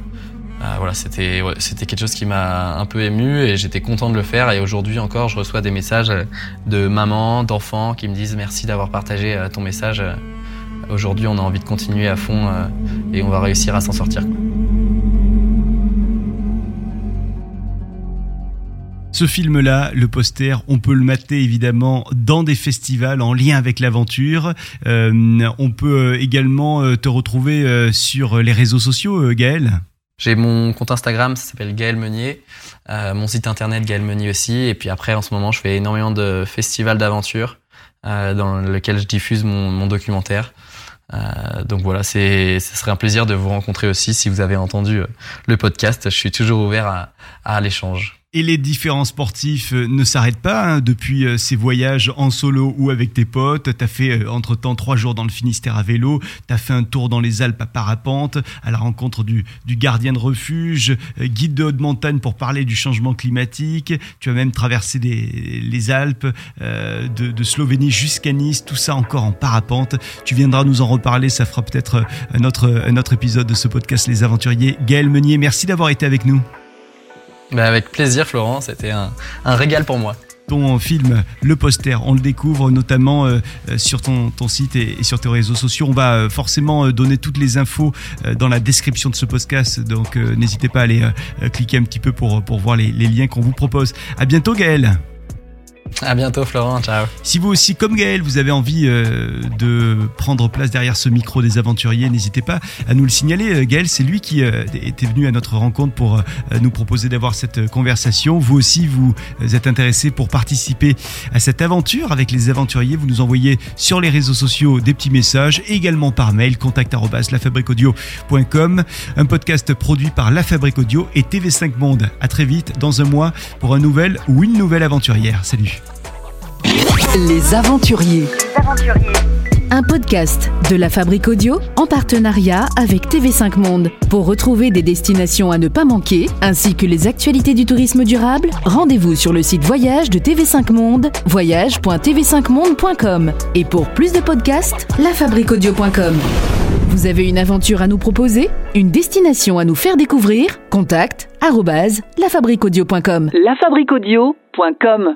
Euh, voilà, c'était c'était quelque chose qui m'a un peu ému et j'étais content de le faire. Et aujourd'hui encore, je reçois des messages de mamans, d'enfants qui me disent merci d'avoir partagé ton message. Aujourd'hui, on a envie de continuer à fond euh, et on va réussir à s'en sortir. Ce film-là, le poster, on peut le mater évidemment dans des festivals en lien avec l'aventure. Euh, on peut également te retrouver sur les réseaux sociaux, Gaël. J'ai mon compte Instagram, ça s'appelle Gaël Meunier. Euh, mon site internet Gaël Meunier aussi. Et puis après, en ce moment, je fais énormément de festivals d'aventure euh, dans lesquels je diffuse mon, mon documentaire. Euh, donc voilà, c'est, ce serait un plaisir de vous rencontrer aussi si vous avez entendu le podcast. Je suis toujours ouvert à, à l'échange. Et les différents sportifs ne s'arrêtent pas hein, depuis ces voyages en solo ou avec tes potes. T'as fait entre-temps trois jours dans le Finistère à vélo. T'as fait un tour dans les Alpes à parapente à la rencontre du, gardien de refuge, guide de haute montagne pour parler du changement climatique. Tu as même traversé les Alpes euh, de, de, Slovénie jusqu'à Nice. Tout ça encore en parapente. Tu viendras nous en reparler. Ça fera peut-être un autre, un autre épisode de ce podcast Les Aventuriers. Gaël Meunier, merci d'avoir été avec nous. Bah avec plaisir Florent, c'était un, régal pour moi. Ton film, le poster, on le découvre notamment euh, sur ton, ton site et, sur tes réseaux sociaux. On va euh, forcément donner toutes les infos euh, dans la description de ce podcast, donc n'hésitez pas à aller cliquer un petit peu pour, pour voir les, les liens qu'on vous propose. À bientôt Gaël À bientôt Florent, ciao. Si vous aussi, comme Gaël, vous avez envie euh, de prendre place derrière ce micro des aventuriers, n'hésitez pas à nous le signaler. Euh, Gaël, c'est lui qui euh, était venu à notre rencontre pour nous proposer d'avoir cette conversation. Vous aussi, vous êtes intéressé pour participer à cette aventure avec les aventuriers. Vous nous envoyez sur les réseaux sociaux des petits messages, également par mail, contact lafabriquaudio.com. Un podcast produit par La Fabrique Audio et TV5 Monde. À très vite dans un mois pour un nouvel ou une nouvelle aventurière. Salut. Les aventuriers. Un podcast de la Fabrique Audio en partenariat avec TV5 Monde. Pour retrouver des destinations à ne pas manquer, ainsi que les actualités du tourisme durable, rendez-vous sur le site voyage de TV5 Monde, voyage.tv5monde.com. Et pour plus de podcasts, lafabriqueaudio.com. Vous avez une aventure à nous proposer? Une destination à nous faire découvrir? Contact lafabriqueaudio.com. lafabriqueaudio.com